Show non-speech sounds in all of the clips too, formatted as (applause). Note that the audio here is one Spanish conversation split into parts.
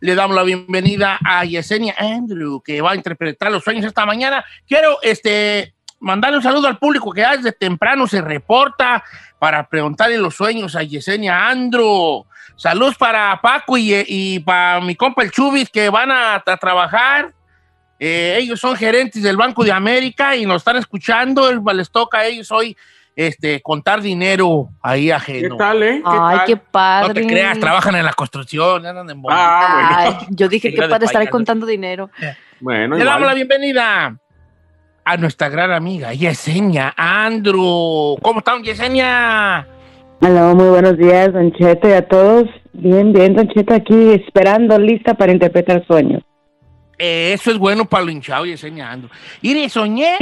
le damos la bienvenida a Yesenia Andrew, que va a interpretar los sueños esta mañana. Quiero este, mandarle un saludo al público que desde temprano se reporta para preguntarle los sueños a Yesenia Andrew. Saludos para Paco y, para mi compa el Chubis que van a, trabajar. Eh, ellos son gerentes del Banco de América y nos están escuchando. Les toca a ellos hoy este, contar dinero ahí ajeno. ¿Qué tal, eh? Ay, qué padre. No te creas, trabajan en la construcción, andan en ah, bueno. yo dije (laughs) que padre estar ahí contando dinero. Bueno, Le damos la bienvenida a nuestra gran amiga Yesenia Andrew. ¿Cómo están, Yesenia? Hola, muy buenos días, Don Cheto, y a todos. Bien, bien, Don Cheto, aquí esperando, lista para interpretar sueños. Eh, eso es bueno para lo hinchado y enseñando. Y soñé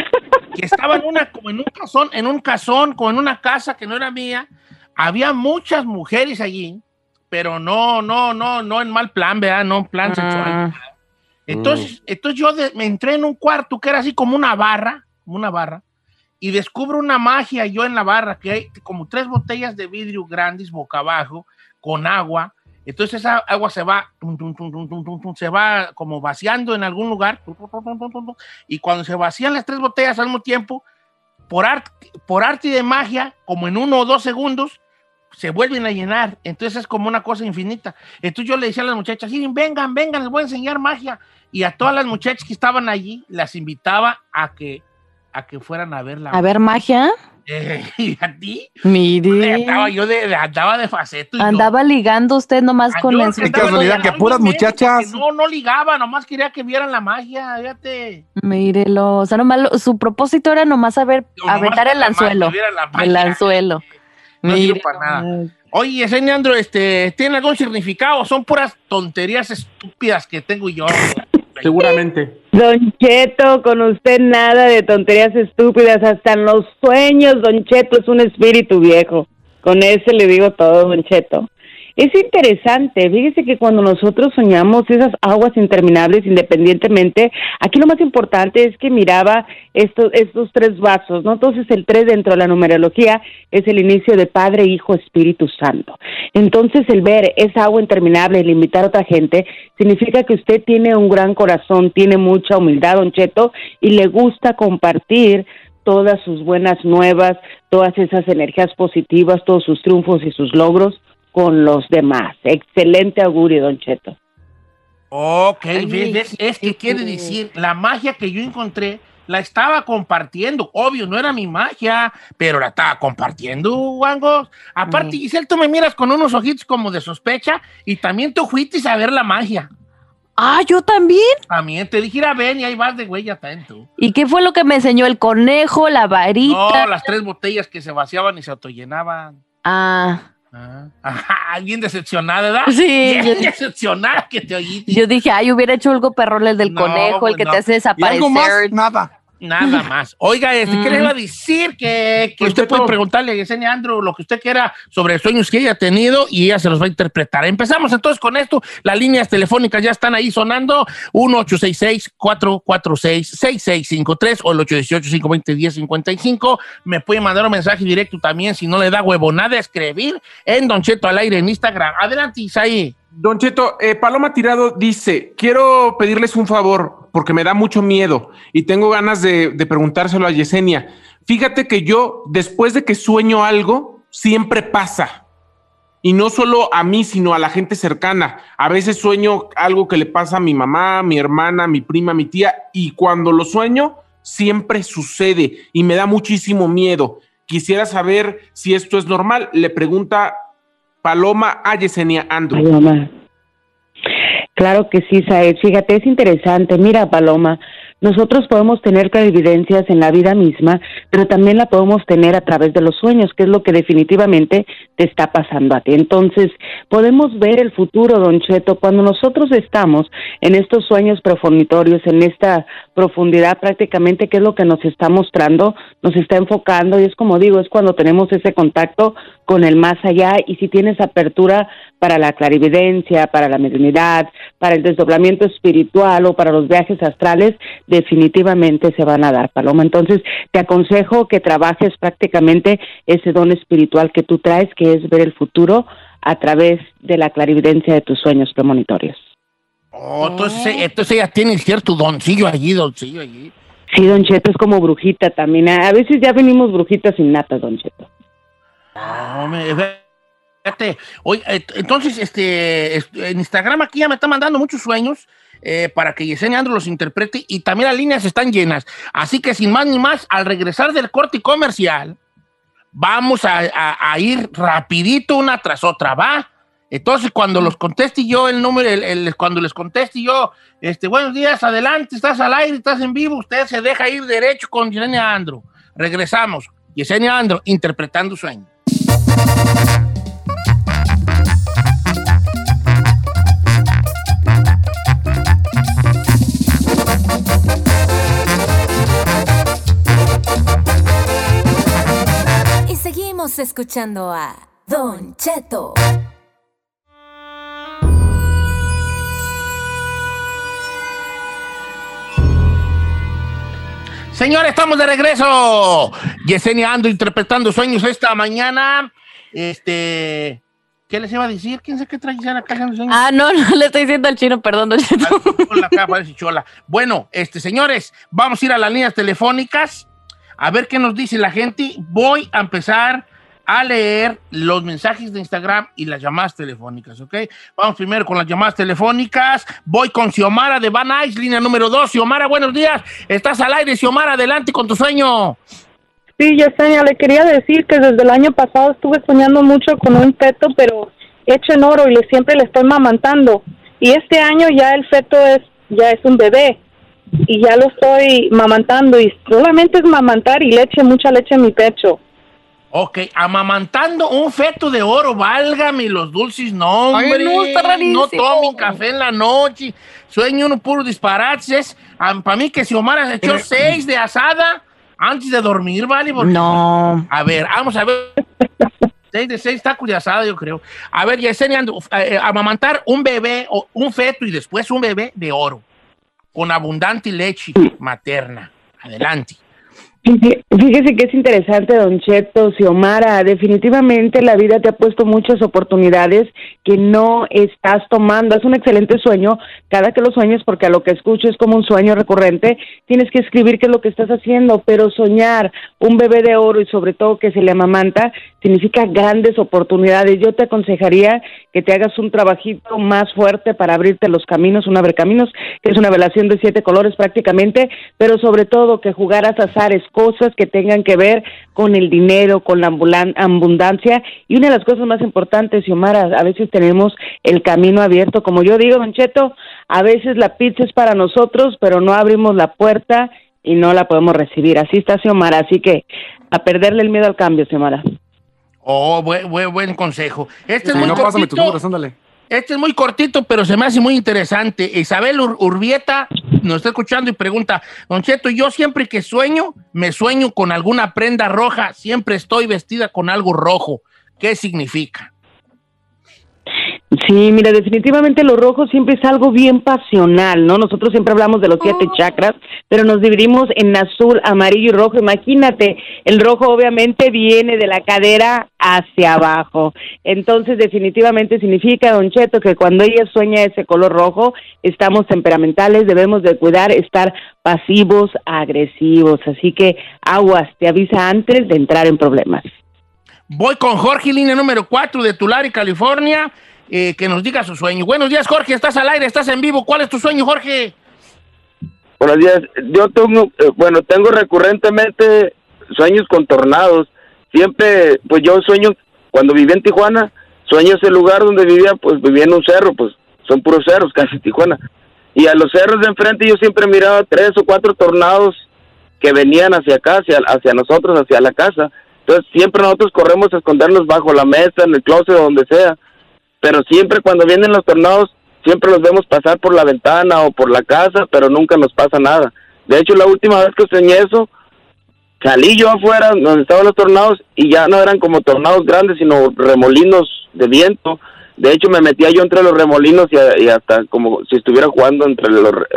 que estaba en una, como en un casón, en un casón, como en una casa que no era mía. Había muchas mujeres allí, pero no, no, no, no en mal plan, ¿verdad? No en plan sexual. Ah. Entonces, entonces yo me entré en un cuarto que era así como una barra, como una barra, y descubro una magia yo en la barra, que hay como tres botellas de vidrio grandes boca abajo, con agua, entonces esa agua se va, se va como vaciando en algún lugar, y cuando se vacían las tres botellas al mismo tiempo, por, por arte de magia, como en uno o dos segundos, se vuelven a llenar. Entonces es como una cosa infinita. Entonces yo le decía a las muchachas, vengan, vengan, les voy a enseñar magia. Y a todas las muchachas que estaban allí, las invitaba a que, a que fueran a ver la ¿A ver magia? (laughs) ¿Y a ti? Mire. Andaba yo de, andaba de faceto. andaba ligando usted nomás con la Qué casualidad que puras muchachas. No, no ligaba, nomás quería que vieran la magia, fíjate. Mírelo. O sea, nomás su propósito era nomás saber, aventar el anzuelo. El anzuelo. No sirve para nada. Oye, ese Neandro, este, ¿tiene algún significado? Son puras tonterías estúpidas que tengo yo. Seguramente. Don Cheto, con usted nada de tonterías estúpidas, hasta en los sueños, Don Cheto es un espíritu viejo. Con ese le digo todo, Don Cheto. Es interesante, fíjese que cuando nosotros soñamos esas aguas interminables, independientemente, aquí lo más importante es que miraba estos, estos tres vasos, ¿no? Entonces el tres dentro de la numerología es el inicio de Padre, Hijo, Espíritu Santo. Entonces el ver esa agua interminable, el invitar a otra gente, significa que usted tiene un gran corazón, tiene mucha humildad, don Cheto, y le gusta compartir todas sus buenas nuevas, todas esas energías positivas, todos sus triunfos y sus logros con los demás. Excelente augurio, don Cheto. Ok, es, que quiere decir, la magia que yo encontré la estaba compartiendo. Obvio, no era mi magia, pero la estaba compartiendo, Wangos. Aparte, Giselle, tú me miras con unos ojitos como de sospecha y también tú fuiste a ver la magia. Ah, yo también. También te dije, a ven y ahí vas de güey ya tanto. ¿Y qué fue lo que me enseñó el conejo, la varita? No, las tres botellas que se vaciaban y se autollenaban. Ah. Ah, (laughs) alguien decepcionada, ¿verdad? Sí. Bien decepcionada que te oí. Yo dije, ay, hubiera hecho algo perrol el del conejo, el que te hace desaparecer. algo más? Nada. Nada (laughs) más. Oiga, este, ¿qué le iba a decir? Que, que usted puede preguntarle a Yesenia Andrew lo que usted quiera sobre sueños que ella ha tenido y ella se los va a interpretar. Empezamos entonces con esto. Las líneas telefónicas ya están ahí sonando. 1-866-446-6653 o el 818-520-1055. Me puede mandar un mensaje directo también si no le da huevonada a escribir en Don Cheto al aire en Instagram. Adelante, Isaí. Don Cheto, eh, Paloma Tirado dice, quiero pedirles un favor porque me da mucho miedo y tengo ganas de, preguntárselo a Yesenia. Fíjate que yo, después de que sueño algo, siempre pasa. Y no solo a mí, sino a la gente cercana. A veces sueño algo que le pasa a mi mamá, mi hermana, mi prima, mi tía, y cuando lo sueño, siempre sucede y me da muchísimo miedo. Quisiera saber si esto es normal. Le pregunta Paloma a Yesenia Andrew. Paloma. Claro que sí, Saed. Fíjate, es interesante. Mira, Paloma, nosotros podemos tener clarividencias en la vida misma, pero también la podemos tener a través de los sueños, que es lo que definitivamente te está pasando a ti. Entonces, podemos ver el futuro, don Cheto, cuando nosotros estamos en estos sueños profunitorios, en esta profundidad prácticamente, que es lo que nos está mostrando, nos está enfocando y es como digo, es cuando tenemos ese contacto con el más allá y si tienes apertura para la clarividencia, para la mediunidad, para el desdoblamiento espiritual o para los viajes astrales, definitivamente se van a dar, Paloma. Entonces, te aconsejo que trabajes prácticamente ese don espiritual que tú traes, que es ver el futuro a través de la clarividencia de tus sueños premonitorios. Oh, entonces, entonces ella tiene cierto doncillo allí, doncillo allí. Sí, Don Cheto es como brujita también. A veces ya venimos brujitas innatas, Don Cheto. No, me, Oye, entonces, este, en Instagram aquí ya me está mandando muchos sueños eh, para que Yesenia Andro los interprete y también las líneas están llenas. Así que sin más ni más, al regresar del corte comercial, vamos a, ir rapidito una tras otra, ¿va? Entonces, cuando los conteste yo el número, el, cuando les conteste yo, este, buenos días, adelante, estás al aire, estás en vivo, usted se deja ir derecho con Yesenia Andro. Regresamos. Yesenia Andro interpretando sueños. Escuchando a Don Cheto. Señores, estamos de regreso. Yesenia Ando interpretando sueños esta mañana. Este. ¿Qué les iba a decir? ¿Quién sabe qué trae acá Ah, no, no le estoy diciendo al chino, perdón, don Cheto. chola. Bueno, este, señores, vamos a ir a las líneas telefónicas a ver qué nos dice la gente. Voy a empezar a leer los mensajes de Instagram y las llamadas telefónicas, ¿ok? Vamos primero con las llamadas telefónicas. Voy con Xiomara de Van Nuys, línea número dos. Xiomara, buenos días. Estás al aire, Xiomara, adelante con tu sueño. Sí, Yesenia, le quería decir que desde el año pasado estuve soñando mucho con un feto, pero hecho en oro y le, siempre le estoy mamantando. Y este año ya el feto es ya es un bebé y ya lo estoy mamantando y solamente es mamantar y leche, mucha leche en mi pecho. Ok, amamantando un feto de oro, válgame los dulces, no, hombre. no, tomen café en la noche. Sueño uno puro disparates. Para mí que si Omar se echó seis de asada antes de dormir, ¿vale? no. A ver, vamos a ver. seis de seis tacos de asada, yo creo. A ver, Yesenia, eh, eh, amamantar un bebé, o un feto y después un bebé de oro, con abundante leche materna. Adelante. Fíjese que es interesante, don Cheto, Xiomara, definitivamente la vida te ha puesto muchas oportunidades que no estás tomando. Es un excelente sueño, cada que lo sueñes, porque a lo que escucho es como un sueño recurrente, tienes que escribir qué es lo que estás haciendo, pero soñar un bebé de oro y sobre todo que se le amamanta, significa grandes oportunidades. Yo te aconsejaría que te hagas un trabajito más fuerte para abrirte los caminos, un abre caminos, que es una velación de siete colores prácticamente, pero sobre todo que jugaras azares cosas que tengan que ver con el dinero, con la abundancia. Y una de las cosas más importantes, Xiomara, a veces tenemos el camino abierto. Como yo digo, Don Cheto, a veces la pizza es para nosotros, pero no abrimos la puerta y no la podemos recibir. Así está Xiomara. Así que a perderle el miedo al cambio, Xiomara. Oh, buen, buen, consejo. Este es muy este es muy cortito, pero se me hace muy interesante. Isabel Urbieta nos está escuchando y pregunta, Don Cheto, yo siempre que sueño, me sueño con alguna prenda roja, siempre estoy vestida con algo rojo. ¿Qué significa? Sí, mira, definitivamente lo rojo siempre es algo bien pasional, ¿no? Nosotros siempre hablamos de los siete oh. chakras, pero nos dividimos en azul, amarillo y rojo. Imagínate, el rojo obviamente viene de la cadera hacia abajo. Entonces, definitivamente significa, Don Cheto, que cuando ella sueña ese color rojo, estamos temperamentales, debemos de cuidar, estar pasivos, agresivos. Así que aguas, te avisa antes de entrar en problemas. Voy con Jorge, línea número 4 de Tulare, California. Eh, que nos diga su sueño. Buenos días, Jorge, estás al aire, estás en vivo. ¿Cuál es tu sueño, Jorge? Buenos días. Yo tengo, eh, bueno, tengo recurrentemente sueños con tornados. Siempre, pues yo sueño, cuando viví en Tijuana, sueño ese lugar donde vivía, pues vivía en un cerro, pues son puros cerros, (laughs) casi Tijuana. y a los cerros de enfrente yo siempre miraba tres o cuatro tornados que venían hacia acá, hacia, hacia nosotros, hacia la casa. Entonces siempre nosotros corremos a escondernos bajo la mesa, en el closet, donde sea. Pero siempre cuando vienen los tornados, siempre los vemos pasar por la ventana o por la casa, pero nunca nos pasa nada. De hecho, la última vez que soñé eso, salí yo afuera donde estaban los tornados y ya no eran como tornados grandes, sino remolinos de viento. De hecho, me metía yo entre los remolinos y, hasta como si estuviera jugando entre,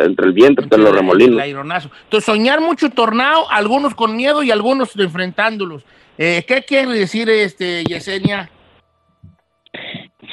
entre el viento, entre, los remolinos. El Entonces, soñar mucho tornado, algunos con miedo y algunos enfrentándolos. Eh, ¿Qué quiere decir, este, Yesenia?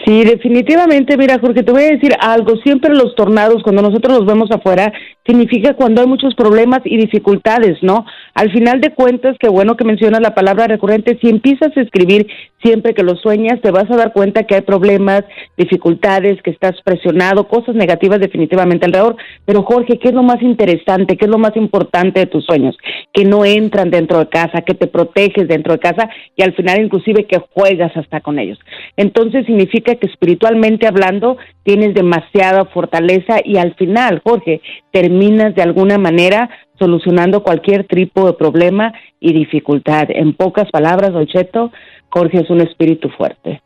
Sí, definitivamente, mira, Jorge, te voy a decir algo. Siempre los tornados, cuando nosotros los vemos afuera, significa cuando hay muchos problemas y dificultades, ¿no? Al final de cuentas, qué bueno que mencionas la palabra recurrente, si empiezas a escribir siempre que lo sueñas, te vas a dar cuenta que hay problemas, dificultades, que estás presionado, cosas negativas definitivamente alrededor. Pero Jorge, ¿qué es lo más interesante? ¿Qué es lo más importante de tus sueños? Que no entran dentro de casa, que te proteges dentro de casa y al final inclusive que juegas hasta con ellos. Entonces significa que espiritualmente hablando tienes demasiada fortaleza y al final, Jorge, terminas de alguna manera solucionando cualquier tipo de problema y dificultad. En pocas palabras, Don Cheto, Jorge es un espíritu fuerte.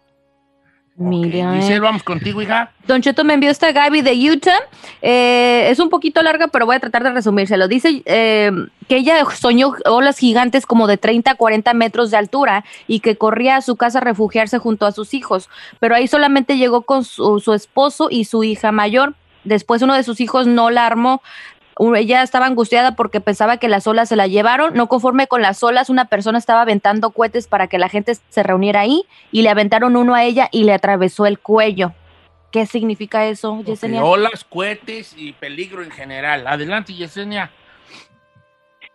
Mira. Okay. vamos contigo, hija. Don Cheto me envió esta Gaby de Utah. Eh, es un poquito larga, pero voy a tratar de resumírselo. Dice eh, que ella soñó olas gigantes como de 30 a 40 metros de altura y que corría a su casa a refugiarse junto a sus hijos. Pero ahí solamente llegó con su, su esposo y su hija mayor. Después uno de sus hijos no la armó, ella estaba angustiada porque pensaba que las olas se la llevaron. No conforme con las olas, una persona estaba aventando cohetes para que la gente se reuniera ahí y le aventaron uno a ella y le atravesó el cuello. ¿Qué significa eso, Yesenia? olas, cohetes y peligro en general. Adelante, Yesenia.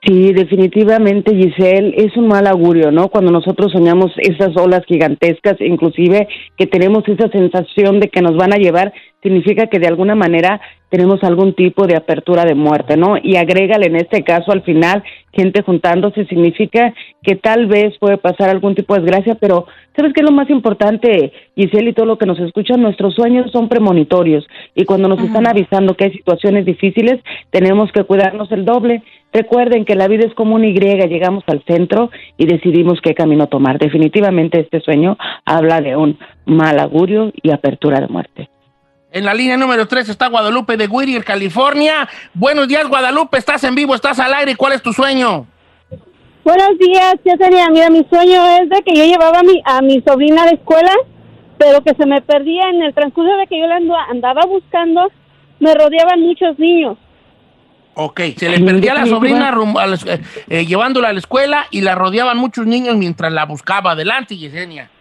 Sí, definitivamente, Giselle, es un mal augurio, ¿no? Cuando nosotros soñamos esas olas gigantescas, inclusive que tenemos esa sensación de que nos van a llevar, significa que de alguna manera tenemos algún tipo de apertura de muerte, ¿no? Y agrégale en este caso al final gente juntándose, significa que tal vez puede pasar algún tipo de desgracia, pero ¿sabes qué es lo más importante, Giselle, y todo lo que nos escuchan? Nuestros sueños son premonitorios y cuando nos están avisando que hay situaciones difíciles, tenemos que cuidarnos el doble. Recuerden que la vida es como una Y, llegamos al centro y decidimos qué camino tomar. Definitivamente este sueño habla de un mal augurio y apertura de muerte. En la línea número 3 está Guadalupe de Whittier, California. Buenos días, Guadalupe. Estás en vivo, estás al aire. ¿Cuál es tu sueño? Buenos días, sería. Mira, mi sueño es de que yo llevaba a mi, a mi sobrina a la escuela, pero que se me perdía en el transcurso de que yo la andaba buscando. Me rodeaban muchos niños. Ok, se le perdía a la sobrina eh, eh, llevándola a la escuela y la rodeaban muchos niños mientras la buscaba. Adelante, Yesenia.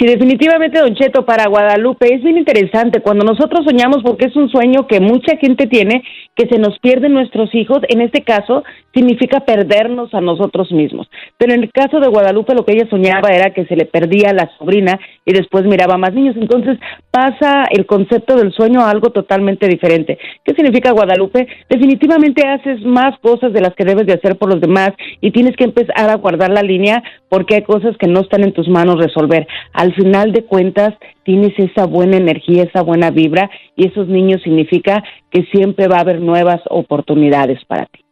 Sí, definitivamente, Don Cheto, para Guadalupe es bien interesante cuando nosotros soñamos, porque es un sueño que mucha gente tiene, que se nos pierden nuestros hijos. En este caso, significa perdernos a nosotros mismos. Pero en el caso de Guadalupe, lo que ella soñaba era que se le perdía a la sobrina y después miraba más niños. Entonces pasa el concepto del sueño a algo totalmente diferente. ¿Qué significa Guadalupe? Definitivamente haces más cosas de las que debes de hacer por los demás y tienes que empezar a guardar la línea porque hay cosas que no están en tus manos resolver. Final de cuentas, tienes esa buena energía, esa buena vibra y esos niños significa que siempre va a haber nuevas oportunidades para ti.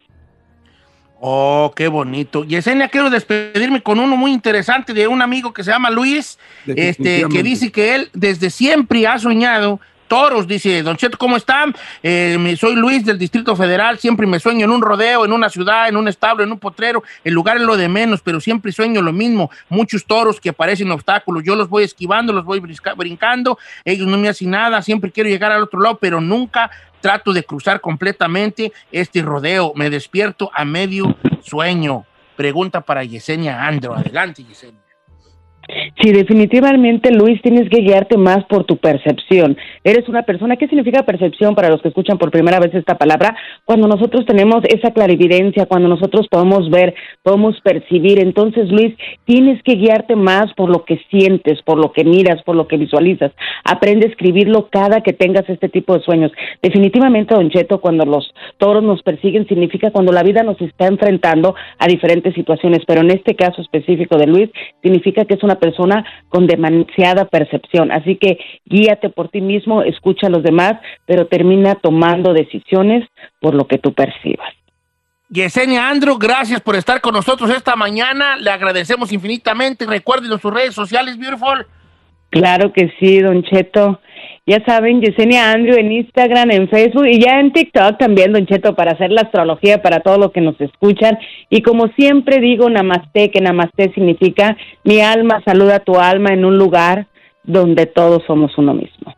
Oh, qué bonito. Yesenia, quiero despedirme con uno muy interesante de un amigo que se llama Luis, este, que dice que él desde siempre ha soñado toros, dice Don Cheto, ¿cómo están? Eh, soy Luis del Distrito Federal, siempre me sueño en un rodeo, en una ciudad, en un establo, en un potrero, el lugar es lo de menos, pero siempre sueño lo mismo, muchos toros que aparecen obstáculos, yo los voy esquivando, los voy brincando, ellos no me hacen nada, siempre quiero llegar al otro lado, pero nunca trato de cruzar completamente este rodeo, me despierto a medio sueño. Pregunta para Yesenia Andro, adelante Yesenia. Sí, definitivamente, Luis, tienes que guiarte más por tu percepción. Eres una persona, ¿qué significa percepción para los que escuchan por primera vez esta palabra? Cuando nosotros tenemos esa clarividencia, cuando nosotros podemos ver, podemos percibir. Entonces, Luis, tienes que guiarte más por lo que sientes, por lo que miras, por lo que visualizas. Aprende a escribirlo cada que tengas este tipo de sueños. Definitivamente, Don Cheto, cuando los toros nos persiguen, significa cuando la vida nos está enfrentando a diferentes situaciones, pero en este caso específico de Luis, significa que es una persona persona con demasiada percepción. Así que guíate por ti mismo, escucha a los demás, pero termina tomando decisiones por lo que tú percibas. Yesenia Andrew, gracias por estar con nosotros esta mañana. Le agradecemos infinitamente. Recuerden sus redes sociales, Beautiful. Claro que sí, Don Cheto. Ya saben, Yesenia Andrew en Instagram, en Facebook y ya en TikTok también, Don Cheto, para hacer la astrología para todos los que nos escuchan. Y como siempre digo, Namaste, que Namaste significa mi alma saluda a tu alma en un lugar donde todos somos uno mismo.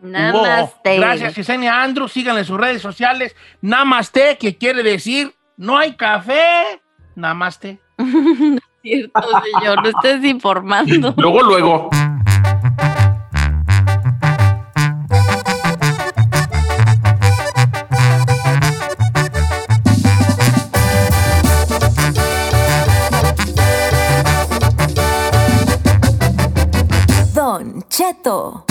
Namaste. Gracias, Yesenia Andrew. Síganle en sus redes sociales. Namaste, que quiere decir no hay café. Namaste. (laughs) Cierto, señor, no estés informando. Luego, luego. Cheto.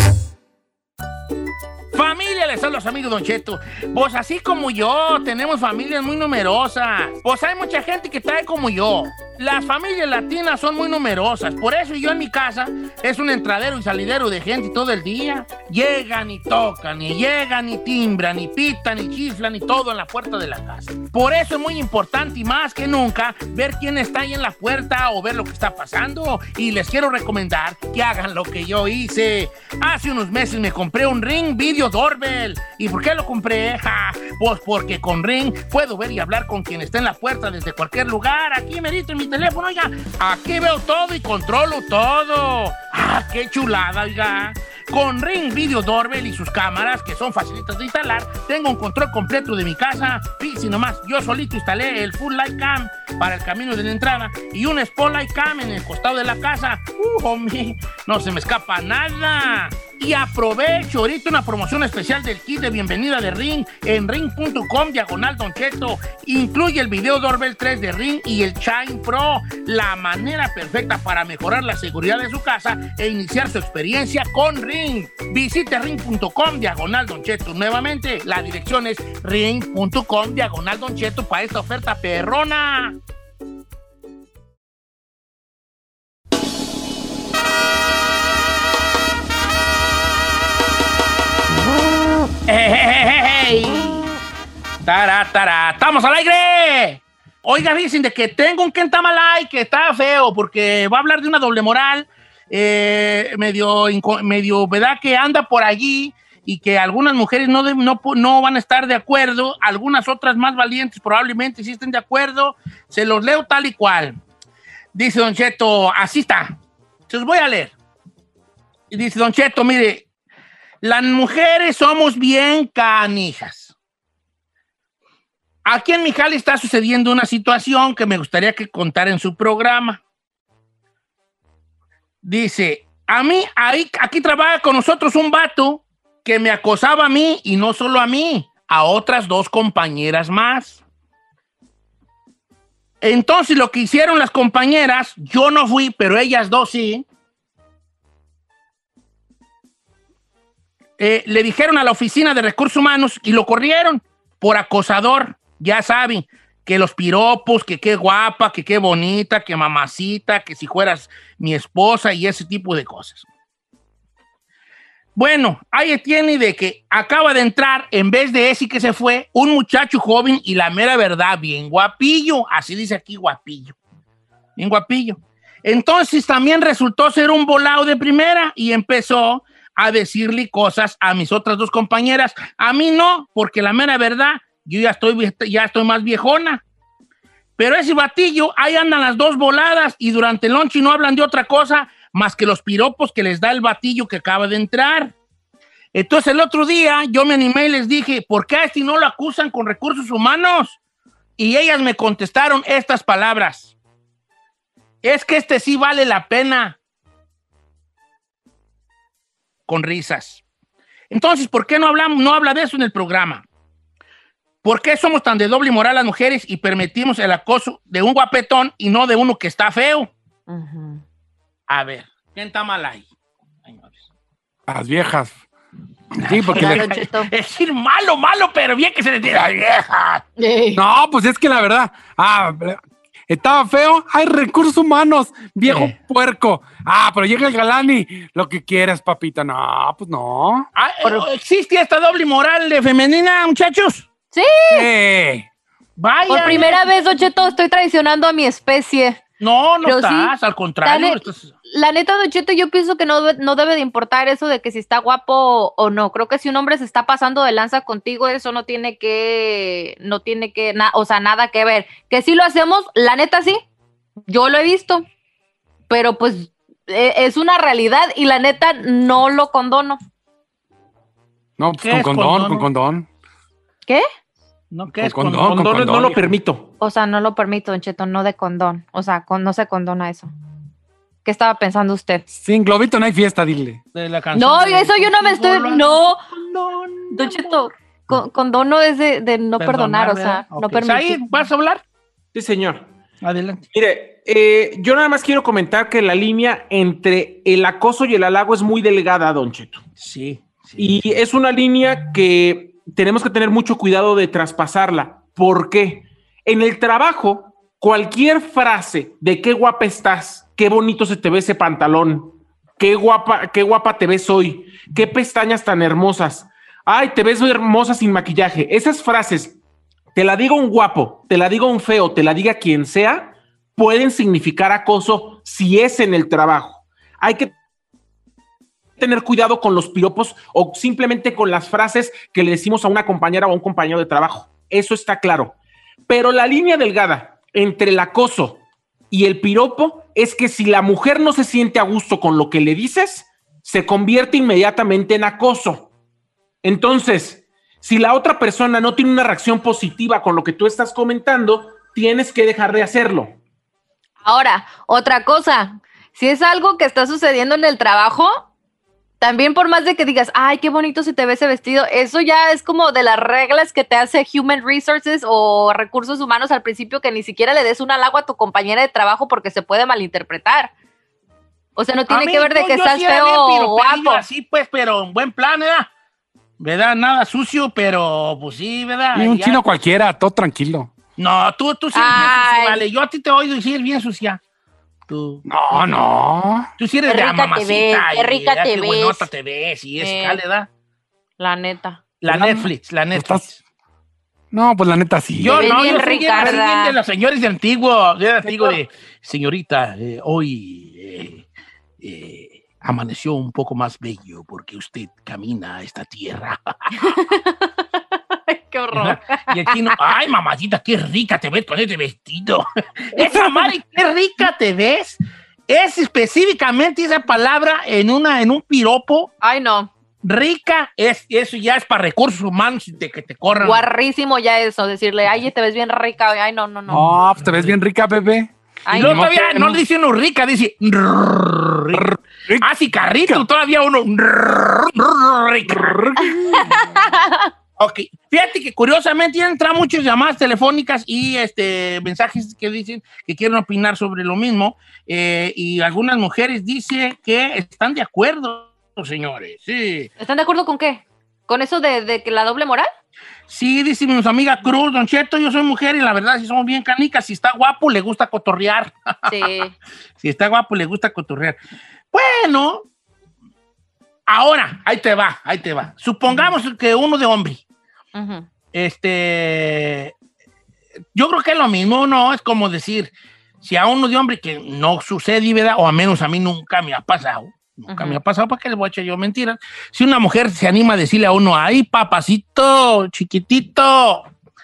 Familia, les son los amigos Don Cheto. Pues así como yo, tenemos familias muy numerosas. Pues hay mucha gente que trae como yo. Las familias latinas son muy numerosas. Por eso yo en mi casa es un entradero y salidero de gente todo el día. Llegan y tocan, y llegan y timbran, y pitan y chiflan y todo en la puerta de la casa. Por eso es muy importante y más que nunca ver quién está ahí en la puerta o ver lo que está pasando. Y les quiero recomendar que hagan lo que yo hice. Hace unos meses me compré un Ring Video Doorbell. ¿Y por qué lo compré? Ja, pues porque con Ring puedo ver y hablar con quien está en la puerta desde cualquier lugar. Aquí merito en mi teléfono, oiga. Aquí veo todo y controlo todo. ¡Ah, qué chulada, oiga! Con Ring Video Doorbell y sus cámaras, que son facilitas de instalar, tengo un control completo de mi casa. Y si nomás, yo solito instalé el Full Light Cam para el camino de la entrada y un Spotlight Cam en el costado de la casa. ¡Uh, homie! No se me escapa nada. Y aprovecho ahorita una promoción especial del kit de bienvenida de Ring en ring.com diagonal Don Cheto. Incluye el video Doorbell 3 de Ring y el Chime Pro, la manera perfecta para mejorar la seguridad de su casa e iniciar su experiencia con Ring. Visite ring.com diagonal Don Cheto. Nuevamente, la dirección es ring.com diagonal Don Cheto para esta oferta perrona. ¡Ey! ¡Tará, tará! ¡Estamos al aire! Oiga, dicen de que tengo un Kentamalay que está feo porque va a hablar de una doble moral eh, medio, medio, ¿verdad? Que anda por allí y que algunas mujeres no, no, no van a estar de acuerdo, algunas otras más valientes probablemente sí estén de acuerdo. Se los leo tal y cual. Dice Don Cheto, así está. Se los voy a leer. Y dice Don Cheto, mire, las mujeres somos bien canijas. Aquí en Mijali está sucediendo una situación que me gustaría que contara en su programa. Dice, a mí, ahí, aquí trabaja con nosotros un vato que me acosaba a mí y no solo a mí, a otras dos compañeras más. Entonces lo que hicieron las compañeras, yo no fui, pero ellas dos sí, eh, le dijeron a la oficina de recursos humanos y lo corrieron por acosador. Ya saben, que los piropos, que qué guapa, que qué bonita, que mamacita, que si fueras mi esposa y ese tipo de cosas. Bueno, ahí tiene de que acaba de entrar, en vez de ese que se fue, un muchacho joven y la mera verdad, bien guapillo. Así dice aquí, guapillo. Bien guapillo. Entonces también resultó ser un volado de primera y empezó a decirle cosas a mis otras dos compañeras. A mí no, porque la mera verdad, yo ya estoy, ya estoy más viejona. Pero ese batillo, ahí andan las dos voladas y durante el lunch no hablan de otra cosa más que los piropos que les da el batillo que acaba de entrar. Entonces el otro día yo me animé y les dije, ¿por qué a este no lo acusan con recursos humanos? Y ellas me contestaron estas palabras. Es que este sí vale la pena. Con risas. Entonces, ¿por qué no hablamos, no habla de eso en el programa? ¿Por qué somos tan de doble moral las mujeres y permitimos el acoso de un guapetón y no de uno que está feo? A ver, ¿quién está mal ahí? Las viejas. Sí, porque le- Es decir, malo, malo, pero bien que se diga, "Ay, vieja. No, pues es que la verdad, ah, estaba feo, hay recursos humanos, viejo Eh. puerco. Ah, pero llega el galán y lo que quieras, papita. No, pues no. Ah, eh, ¿Existe esta doble moral de femenina, muchachos? Sí. Eh, Vaya. Por primera vez, Don Cheto, estoy traicionando a mi especie. No, no Pero sí, estás, al contrario. dale. estás- La neta, Don Cheto, yo pienso que no, debe- no debe de importar eso de que si está guapo o no. Creo que si un hombre se está pasando de lanza contigo, eso no tiene que, no tiene que, na- o sea, nada que ver. Que si lo hacemos, la neta sí, yo lo he visto, pero pues eh, es una realidad y la neta no lo condono. no, pues ¿Qué con condón, condón? con condón. ¿Qué? No, ¿qué Con es condón, condón? con Condones no condón, lo hijo. permito. O sea, no lo permito, Don Cheto, no de condón. O sea, con- no se condona eso. ¿Qué estaba pensando usted? Sin globito no hay fiesta, dile. De la canción No, de- eso yo no me estoy. No, condón, Don Cheto, con, condono es de, de no perdonar, o sea, no permitir. ¿vas a hablar? Sí, señor. Adelante. Mire, eh, yo nada más quiero comentar que la línea entre el acoso y el halago es muy delgada, Don Cheto. Sí. Y es una línea que tenemos que tener mucho cuidado de traspasarla. ¿Por qué? En el trabajo, cualquier frase de qué guapa estás, qué bonito se te ve ese pantalón, qué guapa, qué guapa te ves hoy, qué pestañas tan hermosas, ay, te ves hermosa sin maquillaje. Esas frases, te la diga un guapo, te la diga un feo, te la diga quien sea, pueden significar acoso si es en el trabajo. Hay que tener cuidado con los piropos o simplemente con las frases que le decimos a una compañera o a un compañero de trabajo. Eso está claro. Pero la línea delgada entre el acoso y el piropo es que si la mujer no se siente a gusto con lo que le dices, se convierte inmediatamente en acoso. Entonces, si la otra persona no tiene una reacción positiva con lo que tú estás comentando, tienes que dejar de hacerlo. Ahora, otra cosa, si es algo que está sucediendo en el trabajo, también por más de que digas, ay, qué bonito se te ve ese vestido, eso ya es como de las reglas que te hace Human Resources o recursos humanos al principio que ni siquiera le des un halago a tu compañera de trabajo porque se puede malinterpretar. O sea, no tiene A mí, que ver de que estás sí feo o guapo. Así pues, pero en buen plan, ¿verdad? ¿Verdad? Nada sucio, pero pues sí, ¿verdad? Y un Ya. chino cualquiera, todo tranquilo. No, tú, tú sí Ay. sucia, vale. Yo a ti te oigo y sí eres bien sucia. Tú. No, no. Tú sí eres Qué de rica te mamacita. ves, qué y, rica te Qué ves. te ves y es, Eh. ¿verdad? La neta. La. Netflix, la Netflix. Estás- No, pues la neta sí. Yo no, bien yo soy bien, Ricarda. soy bien de los señores de antiguo, de antiguo de señorita, eh, hoy eh, eh, amaneció un poco más bello porque usted camina a esta tierra. (laughs) Y el chino, ay, mamacita, qué rica te ves con este vestido. (laughs) Esa madre, qué rica te ves. Es específicamente esa palabra en, una, en un piropo. Ay, no. Rica, es, eso ya es para recursos humanos de que te corran. Guarrísimo ya eso, decirle, ay, te ves bien rica. Ay, no, no, no. No, pues te ves bien rica, bebé. Y Ay, luego no, todavía no. le dice uno rica, dice rica. Ah, sí, carrito, todavía uno rica. (laughs) Ok, fíjate que curiosamente ya entran muchas llamadas telefónicas y este mensajes que dicen que quieren opinar sobre lo mismo eh, y algunas mujeres dicen que están de acuerdo, señores. Sí, ¿Están de acuerdo con qué? ¿Con eso de, de que la doble moral? sí, dice mi amiga Cruz, Don Cheto, yo soy mujer y la verdad si somos bien canicas, si está guapo le gusta cotorrear. Sí. (laughs) Si está guapo, le gusta cotorrear. Bueno, ahora, ahí te va, ahí te va. Supongamos que uno de hombre, este, yo creo que es lo mismo, ¿no? Es como decir, si a uno de hombre que no sucede, ¿verdad? O a menos a mí nunca me ha pasado. Nunca Ujú. me ha pasado, ¿para qué le voy a echar yo mentiras? Si una mujer se anima a decirle a uno, ay, papacito, chiquitito,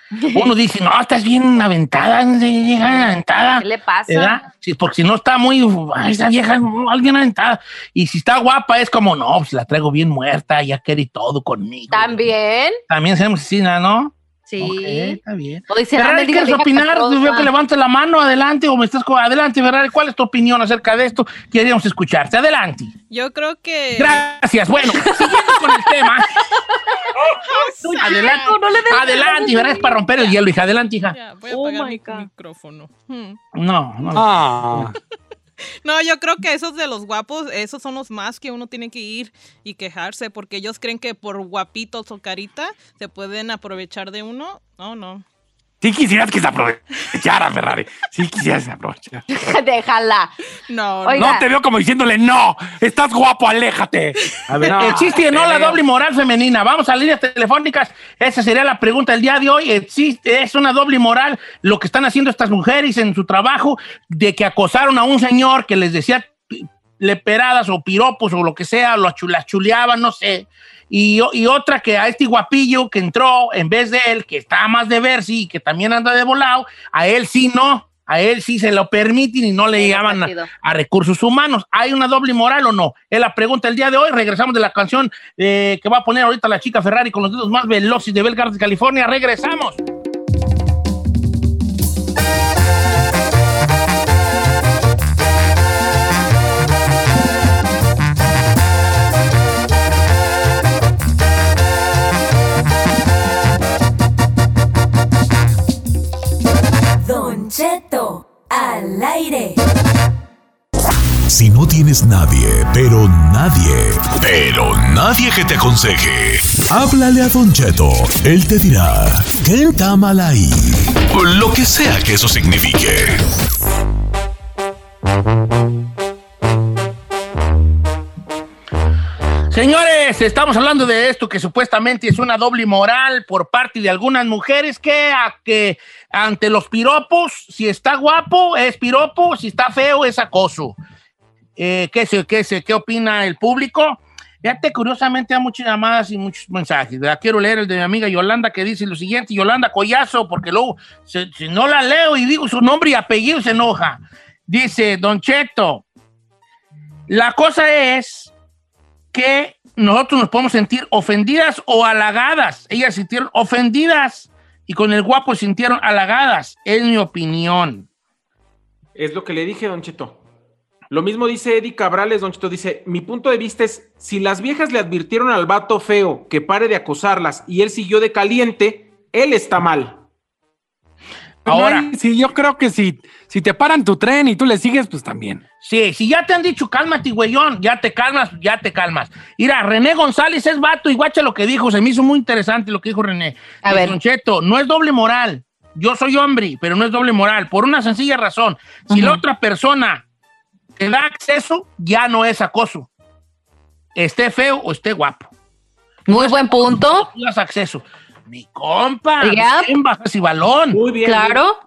(laughs) uno dice, no, estás bien aventada, bien aventada. ¿Qué le pasa? ¿verdad? Sí, porque si no está muy, ay, esa vieja, alguien aventada. Y si está guapa, es como, no, pues la traigo bien muerta, ya quiere todo conmigo. También. También hacemos así, ¿no? Sí. Está bien. Ferrari, "Ándale, ¿quieres opinar? castrosa". Veo que levantes la mano, adelante, o me estás adelante, Ferrari. ¿Cuál es tu opinión acerca de esto? Queríamos escucharte. Adelante. Yo creo que. Gracias. Bueno, siguiendo con el tema. (laughs) adelante, no le des adelante, Ferrari, es para romper el hielo, hija. Adelante, hija. Ya, voy a Oh apagar my mi God. micrófono. Hmm. No, no. Ah, No, yo creo que esos de los guapos, esos son los más que uno tiene que ir y quejarse, porque ellos creen que por guapitos o carita se pueden aprovechar de uno. No, no. Sí quisieras que se aprovechara, Ferrari. Sí quisieras aprovechar. (laughs) Déjala. No, Oiga. No te veo como diciéndole, no, estás guapo, aléjate. A ver, ¿Existe o no la doble moral femenina? Vamos a líneas telefónicas. Esa sería la pregunta del día de hoy. ¿Existe, es una doble moral lo que están haciendo estas mujeres en su trabajo de que acosaron a un señor que les decía leperadas o piropos o lo que sea, lo las chuleaban, no sé. Y, y otra que a este guapillo que entró, en vez de él, que está más de ver, sí, que también anda de volado, a él sí no. A él sí se lo permiten y no le llegaban a, a recursos humanos. ¿Hay una doble moral o no? Es la pregunta del día de hoy. Regresamos de la canción eh, que va a poner ahorita la chica Ferrari con los dedos más veloces de Belgard, California. Regresamos. Cheto al aire. Si no tienes nadie, pero nadie, pero nadie que te aconseje, háblale a Don Cheto. Él te dirá, ¿qué está mal ahí? Lo que sea que eso signifique. Señores, estamos hablando de esto que supuestamente es una doble moral por parte de algunas mujeres que, ante los piropos, si está guapo es piropo, si está feo es acoso. Eh, ¿qué, se, qué, se, ¿Qué opina el público? Fíjate, curiosamente hay muchas llamadas y muchos mensajes. ¿verdad? Quiero leer el de mi amiga Yolanda que dice lo siguiente, Yolanda Collazo, porque luego se- si no la leo y digo su nombre y apellido se enoja. Dice, Don Cheto, la cosa es que nosotros nos podemos sentir ofendidas o halagadas. Ellas sintieron ofendidas y con el guapo se sintieron halagadas. Es mi opinión. Es lo que le dije, Don Cheto. Lo mismo dice Eddie Cabrales, Don Cheto. Dice, mi punto de vista es, si las viejas le advirtieron al vato feo que pare de acosarlas y él siguió de caliente, él está mal. Ahora, sí, yo creo que si, si te paran tu tren y tú le sigues, pues también. Sí, si ya te han dicho cálmate, güeyón, ya te calmas, ya te calmas. Mira, René González es vato y guacha lo que dijo, se me hizo muy interesante lo que dijo René. A ver. Don Cheto, no es doble moral. Yo soy hombre, pero no es doble moral, por una sencilla razón. Si la otra persona te da acceso, ya no es acoso. Esté feo o esté guapo. Muy buen punto. Tú das acceso. Mi compa, Ya. bien bajas y balón. Muy bien. Claro.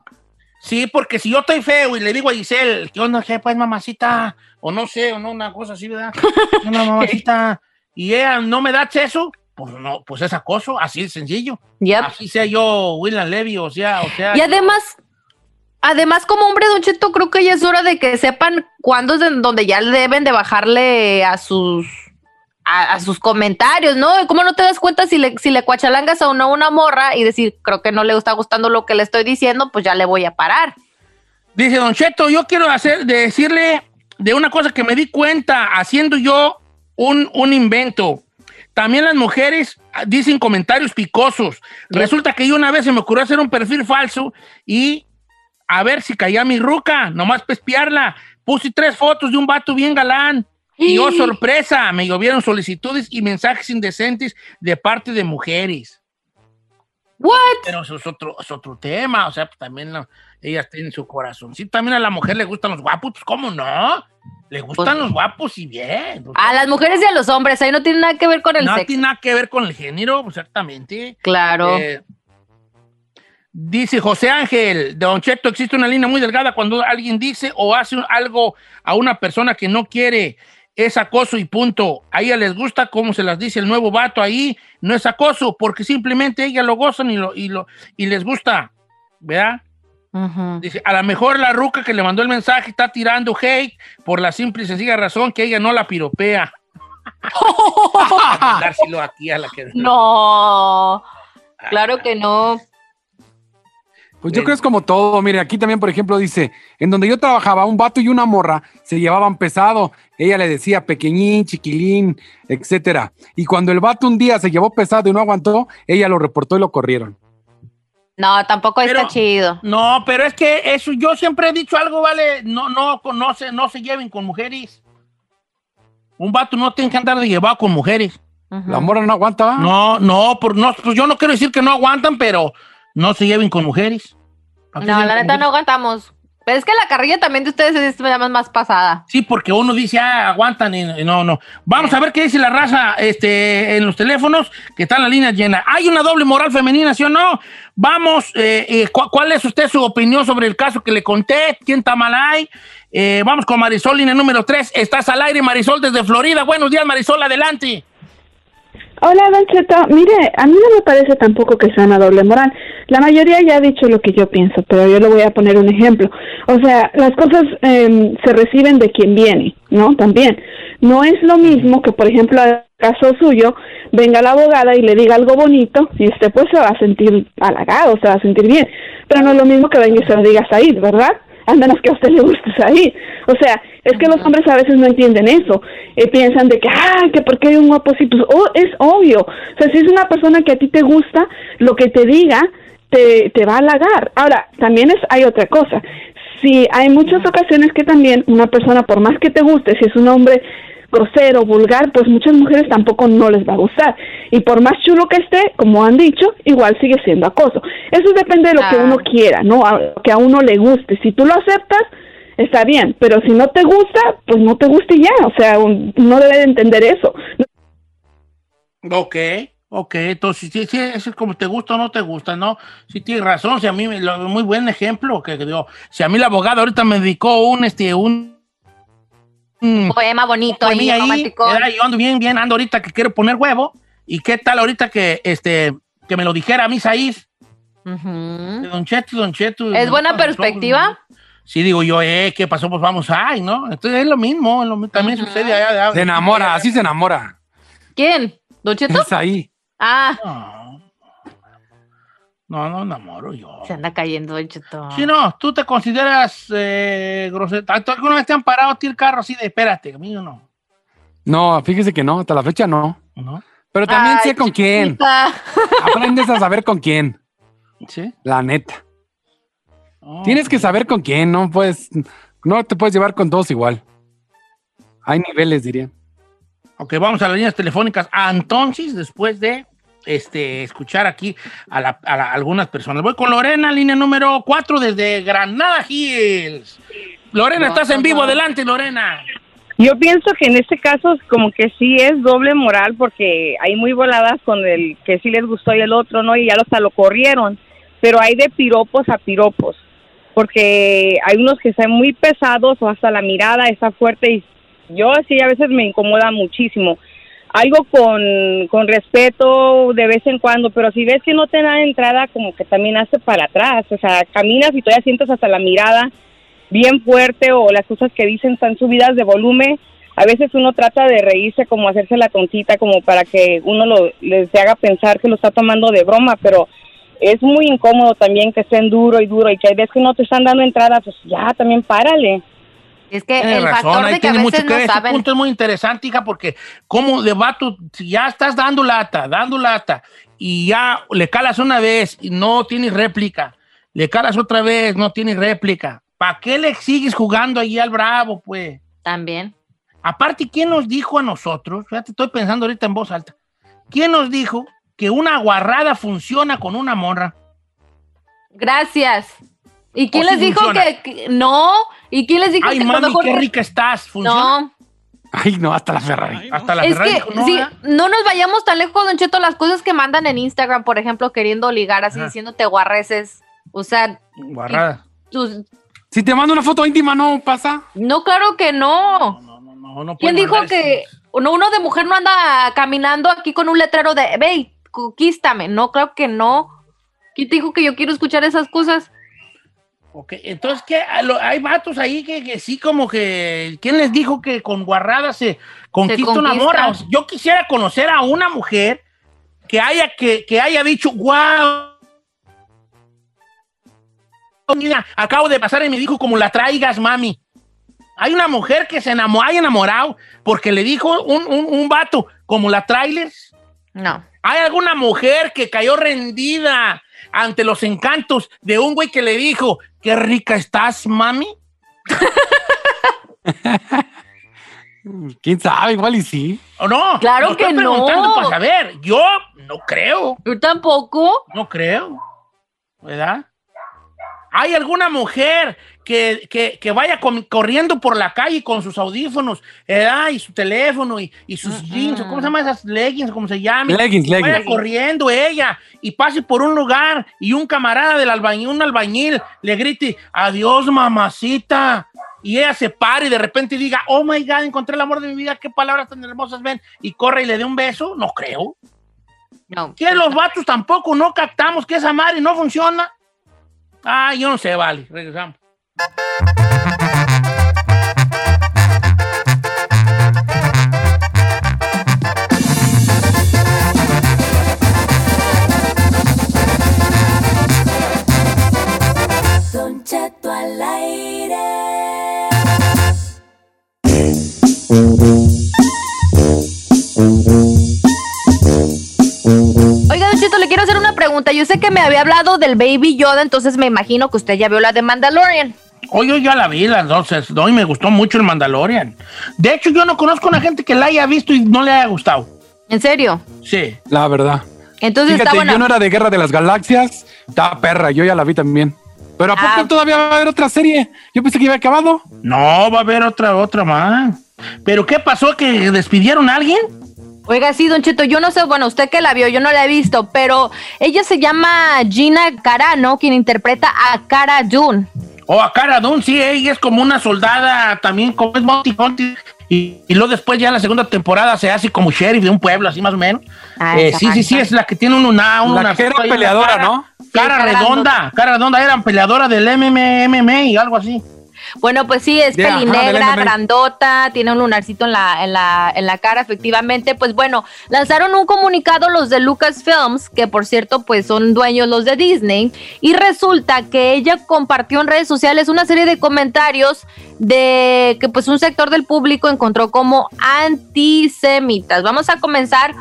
Sí, porque si yo estoy feo y le digo a Giselle, ¿qué onda, qué, pues, mamacita? O no sé, o no, una cosa así, ¿verdad? (laughs) Una mamacita. Y ella no me da acceso, pues no, pues es acoso, así de sencillo. Yep. Así sea yo, William Levy, o sea, o sea. Y además, además como hombre, Don Cheto, creo que ya es hora de que sepan cuándo es de- donde ya deben de bajarle a sus a, a sus comentarios, ¿no? ¿Cómo no te das cuenta si le, si le cuachalangas a una, una morra y decir, creo que no le está gustando lo que le estoy diciendo, pues ya le voy a parar? Dice Don Cheto, yo quiero hacer, de decirle de una cosa que me di cuenta haciendo yo un, un invento. También las mujeres ah, dicen comentarios picosos. Resulta que yo una vez se me ocurrió hacer un perfil falso y a ver si caía mi ruca, nomás para espiarla. Puse tres fotos de un vato bien galán. Y oh, sorpresa, me llovieron solicitudes y mensajes indecentes de parte de mujeres. ¿What? Pero eso es otro, es otro tema, o sea, pues también la- ellas tienen su corazón. Sí, también a la mujer le gustan los guapos, pues ¿cómo no? Le gustan los guapos y bien. pues, A las mujeres y a los hombres, ahí no tiene nada que ver con el no sexo. tiene nada que ver con el género, exactamente. Claro. Eh, dice José Ángel, Don Cheto, existe una línea muy delgada cuando alguien dice o hace algo a una persona que no quiere, es acoso y punto. A ella les gusta como se las dice el nuevo vato ahí, no es acoso, porque simplemente ellas lo gozan y, lo, y, lo, y les gusta, ¿verdad? Dice, a lo mejor la ruca que le mandó el mensaje está tirando hate por la simple y sencilla razón que ella no la piropea. (laughs) Dárselo aquí a la que... No, claro que no. Pues yo creo que es como todo. Mire, aquí también, por ejemplo, dice, en donde yo trabajaba, un vato y una morra se llevaban pesado. Ella le decía pequeñín, chiquilín, etcétera. Y cuando el vato un día se llevó pesado y no aguantó, ella lo reportó y lo corrieron. No, tampoco Pero- está chido. No, pero es que eso yo siempre he dicho algo, vale, no, no, no, se, no se lleven con mujeres. Un vato no tiene que andar de llevado con mujeres. La morra no aguanta. No, no, por, no, pues yo no quiero decir que no aguantan, pero no se lleven con mujeres. ¿Para qué No, la neta no aguantamos. Pero es que la carrilla también de ustedes es más pasada. Sí, porque uno dice, ah, aguantan y y no, no. Vamos a ver qué dice la raza este, en los teléfonos, que están las líneas llenas. ¿Hay una doble moral femenina, sí o no? Vamos, eh, eh, ¿cu- ¿cuál es usted su opinión sobre el caso que le conté? ¿Quién está mal ahí? Eh, vamos con Marisol, línea número 3. Estás al aire, Marisol, desde Florida. Buenos días, Marisol, adelante. Hola, Don. Mire, a mí no me parece tampoco que sea una doble moral. La mayoría ya ha dicho lo que yo pienso, pero yo le voy a poner un ejemplo. O sea, las cosas em, se reciben de quien viene, ¿no? También. No es lo mismo que, por ejemplo, al caso suyo, venga la abogada y le diga algo bonito y usted pues se va a sentir halagado, se va a sentir bien. Pero no es lo mismo que venga y se lo diga Said, ¿verdad? A menos que a usted le guste Said. O sea, es que los hombres a veces no entienden eso. Eh, piensan de que, ah, que porque hay un guapo así, pues oh, es obvio. O sea, si es una persona que a ti te gusta, lo que te diga te, te va a halagar. Ahora, también es, hay otra cosa. Si hay muchas ocasiones que también una persona, por más que te guste, si es un hombre grosero, vulgar, pues muchas mujeres tampoco no les va a gustar. Y por más chulo que esté, como han dicho, igual sigue siendo acoso. Eso depende de lo que Ah. uno quiera, ¿no? A- que a uno le guste. Si tú lo aceptas, está bien, pero si no te gusta, pues no te gusta y ya. O sea, un- uno debe de entender eso. Ok, ok, entonces sí, sí, eso es como te gusta o no te gusta, ¿no? Sí tienes razón, si a mí, me- lo- muy buen ejemplo, que digo, si a mí la abogada ahorita me dedicó un, este, un... un Poema bonito ahí, poemilla ahí, romántico. era, yo ando bien, bien, ando ahorita que quiero poner huevo, y qué tal ahorita que, este, que me lo dijera a mí, Saís, de Don Cheto, Don Cheto. ¿Es buena perspectiva? Sí, digo yo, eh, ¿qué pasó? Pues vamos, ay, ¿no? Entonces es lo mismo, es lo mi- también sucede allá. allá- Se enamora, así se enamora. ¿Quién? ¿Don Cheto? Es ahí. Ah, No, no enamoro yo. se anda cayendo, Don Cheto. Sí, no, tú te consideras eh, grosero. ¿Tú alguna vez te han parado a ti el carro así de espérate, amigo? No. No, fíjese que no, hasta la fecha no. ¿No? Pero también Ay, sé con quién. (laughs) Aprendes a saber con quién. Sí. La neta. Oh, Tienes que saber con quién, no puedes, no te puedes llevar con todos igual. Hay niveles, diría. Ok, vamos a las líneas telefónicas. Ah, Entonces, después de este, escuchar aquí a, la- a la- algunas personas. Voy con Lorena, línea número 4 desde Granada Hills. Lorena, estás en vivo. Adelante, Lorena. Yo pienso que en este caso como que sí es doble moral porque hay muy voladas con el que sí les gustó y el otro no y ya hasta lo corrieron, pero hay de piropos a piropos porque hay unos que están muy pesados o hasta la mirada está fuerte y yo sí a veces me incomoda muchísimo. Algo con, con respeto de vez en cuando, pero si ves que no te da entrada, como que también hace para atrás, o sea, caminas y todavía sientes hasta la mirada bien fuerte o las cosas que dicen están subidas de volumen. A veces uno trata de reírse como hacerse la tontita como para que uno lo, les haga pensar que lo está tomando de broma, pero es muy incómodo también que estén duro y duro y que hay veces que no te están dando entrada, pues ya también párale. Es que Tienes el factor de que a tiene mucho veces que ver. no Este saben. punto es muy interesante, hija, porque como de vato, si ya estás dando lata, dando lata, y ya le calas una vez y no tienes réplica, le calas otra vez, no tienes réplica, ¿para qué le sigues jugando ahí al bravo, pues? También. Aparte, ¿quién nos dijo a nosotros? Fíjate, estoy pensando ahorita en voz alta. ¿Quién nos dijo que una guarrada funciona con una morra? Gracias. ¿Y quién ¿O les sí dijo que, que- no? ¿Y quién les dijo Ay, que mami, mejor qué rica estás. ¿Funciona? No, Ay, no, hasta la Ferrari. Hasta la es Ferrari que dijo, no, sí, ¿verdad? no nos vayamos tan lejos, Don Cheto, las cosas que mandan en Instagram, por ejemplo, queriendo ligar así, Ajá. diciéndote guarreces. O sea, Guarrada. tus- Si te mando una foto íntima, ¿no pasa? no, claro que no. No, no ¿Quién pueden dijo mandar que eso. uno, uno de mujer no anda caminando aquí con un letrero de, ve, conquístame? No, claro que no. ¿Quién te dijo que yo quiero escuchar esas cosas? Ok, entonces, ¿qué? A lo- Hay vatos ahí que, que sí como que... ¿Quién les dijo que con guarrada se conquista, una? O sea, yo quisiera conocer a una mujer que haya, que, que haya dicho, wow, mira, acabo de pasar y me dijo como la traigas, mami. Hay una mujer que se enamoró, hay enamorado porque le dijo un, un, un vato como la trailers. No. ¿Hay alguna mujer que cayó rendida ante los encantos de un güey que le dijo, qué rica estás, mami? (laughs) ¿Quién sabe? Igual y sí. ¿O no? Claro estoy que no. para saber. Yo no creo. Yo tampoco. No creo. ¿verdad? ¿Hay alguna mujer que, que- que vaya corriendo por la calle con sus audífonos, ¿verdad? Y su teléfono y, y sus jeans, o ¿cómo se llama esas leggings? ¿Cómo se llaman? Leggings, Vaya leggings. corriendo ella y pase por un lugar y un camarada del albañil, un albañil, le grite, adiós mamacita. Y ella se pare y de repente diga, oh my God, encontré el amor de mi vida, qué palabras tan hermosas ven. Y corre y le dé un beso, no creo. No. Que los vatos tampoco no captamos que esa madre no funciona. Ah, yo no sé, vale, regresamos. Don Cheto al aire. Oiga, Don Cheto, le quiero hacer una pregunta. Yo sé que me había hablado del Baby Yoda, entonces me imagino que usted ya vio la de Mandalorian. Hoy yo ya la vi las dos, es- hoy me gustó mucho el Mandalorian. De hecho, yo no conozco a una gente que la haya visto y no le haya gustado. ¿En serio? Sí. La verdad. Entonces Fíjate, está buena. yo no era de Guerra de las Galaxias. Estaba perra, yo ya la vi también. Pero ¿a poco Ah. todavía va a haber otra serie? Yo pensé que iba acabado. No, va a haber otra, otra más. ¿Pero qué pasó? ¿Que despidieron a alguien? Oiga, sí, Don Cheto, yo no sé, bueno, usted que la vio, yo no la he visto, pero ella se llama Gina Carano, quien interpreta a Cara Dune. O a Cara Dune, sí, ella es como una soldada también, como es Monty Hunter. Y, y luego después ya en la segunda temporada se hace como sheriff de un pueblo, así más o menos. Ah, Eh, sí, sí, sí, es la que tiene un, una, un La que era peleadora, cara. ¿no? Cara Sí, cara redonda, cara redonda, era peleadora del MMA y algo así. Bueno, pues sí, es ajá, del pelinegra, grandota, tiene un lunarcito en la, en, la, en la cara, efectivamente. Pues bueno, lanzaron un comunicado los de Lucasfilms, que por cierto, pues son dueños los de Disney, y resulta que ella compartió en redes sociales una serie de comentarios de que pues un sector del público encontró como antisemitas. Vamos a comenzar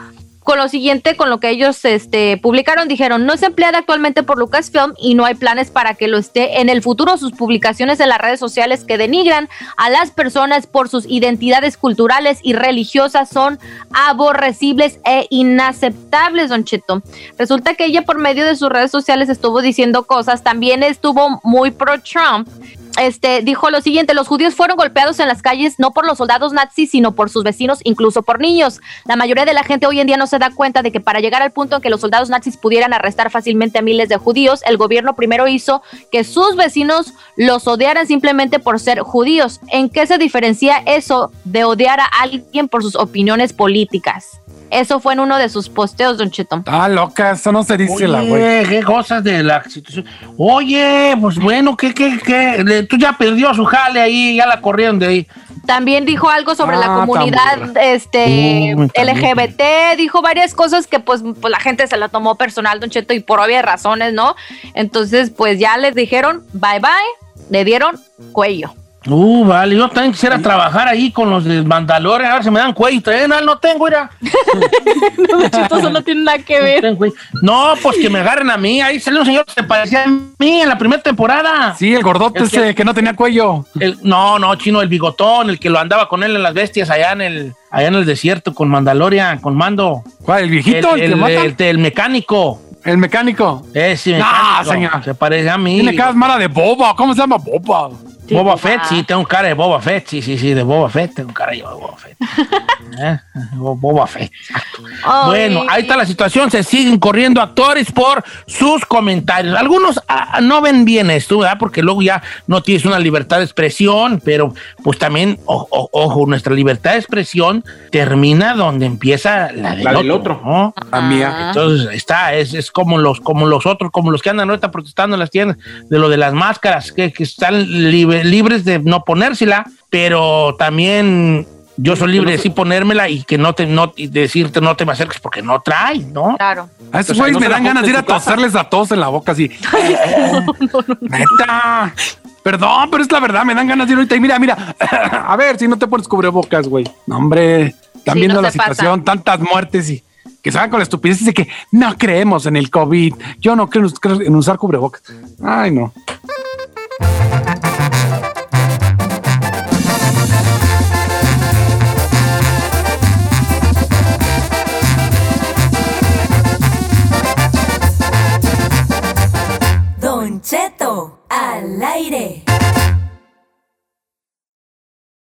con lo siguiente, con lo que ellos este, publicaron, dijeron, no es empleada actualmente por Lucasfilm y no hay planes para que lo esté en el futuro. Sus publicaciones en las redes sociales que denigran a las personas por sus identidades culturales y religiosas son aborrecibles e inaceptables, don Cheto. Resulta que ella por medio de sus redes sociales estuvo diciendo cosas, también estuvo muy pro Trump este, dijo lo siguiente, los judíos fueron golpeados en las calles no por los soldados nazis, sino por sus vecinos, incluso por niños. La mayoría de la gente hoy en día no se da cuenta de que para llegar al punto en que los soldados nazis pudieran arrestar fácilmente a miles de judíos, el gobierno primero hizo que sus vecinos los odiaran simplemente por ser judíos. ¿En qué se diferencia eso de odiar a alguien por sus opiniones políticas? Eso fue en uno de sus posteos, Don Cheto. Ah, loca, eso no se dice la güey. Oye, qué cosas de la situación. Oye, pues bueno, ¿qué, qué, qué? Le- Tú ya perdió su jale ahí, ya la corrieron de ahí. También dijo algo sobre la Ah, comunidad este. LGBT, dijo varias cosas que pues, pues la gente se la tomó personal, Don Cheto, y por obvias razones, ¿no? Entonces, pues ya les dijeron bye bye, le dieron cuello. Uh, vale, yo también quisiera trabajar ahí con los de Mandalorian, a ver si me dan cuello. Eh, no, no tengo, mira. (laughs) no, eso no (laughs) tiene nada que No, ver. tengo. No, pues que me agarren a mí. Ahí salió un señor que se parecía a mí en la primera temporada. Sí, el gordote El ese que no tenía cuello. El- no, no, chino, el bigotón, el que lo andaba con él en las bestias allá en el, allá en el desierto con Mandalorian, con Mando. ¿Cuál? ¿El viejito? ¿El, el, el- el mecánico. El mecánico. Ese Ah, mecánico. señor. Se parece a mí. Tiene cara mala de boba. ¿Cómo se llama? Boba. Boba Boba. Fett, sí, tengo cara de Boba Fett, sí, sí, sí, de Boba Fett, tengo cara yo de Boba Fett. (laughs) ¿Eh? Bo- Boba Fett, exacto. Bueno, ahí está la situación, se siguen corriendo actores por sus comentarios. Algunos ah, no ven bien esto, ¿verdad? Porque luego ya no tienes una libertad de expresión, pero pues también, o- o- ojo, nuestra libertad de expresión termina donde empieza la del La otro. del otro. ¿no? La mía. Entonces está, es, es como los, como los otros, como los que andan ahorita protestando en las tiendas de lo de las máscaras, que, que están libre- libres de no ponérsela, pero también yo soy libre de sí ponérmela y que no te, no, y decirte no te me acerques porque no trae, ¿no? Claro. A esos O sea, güeyes no me dan ganas de ir a toserles a todos en la boca así. (laughs) Neta. Perdón, pero es la verdad, me dan ganas de ir ahorita y mira, mira. (laughs) A ver si no te pones cubrebocas, güey. No, hombre, están Sí, viendo no la pasa. situación, tantas muertes y que salgan con la estupidez de que no creemos en el COVID. Yo no creo en usar cubrebocas. Ay, no. Cheto al aire.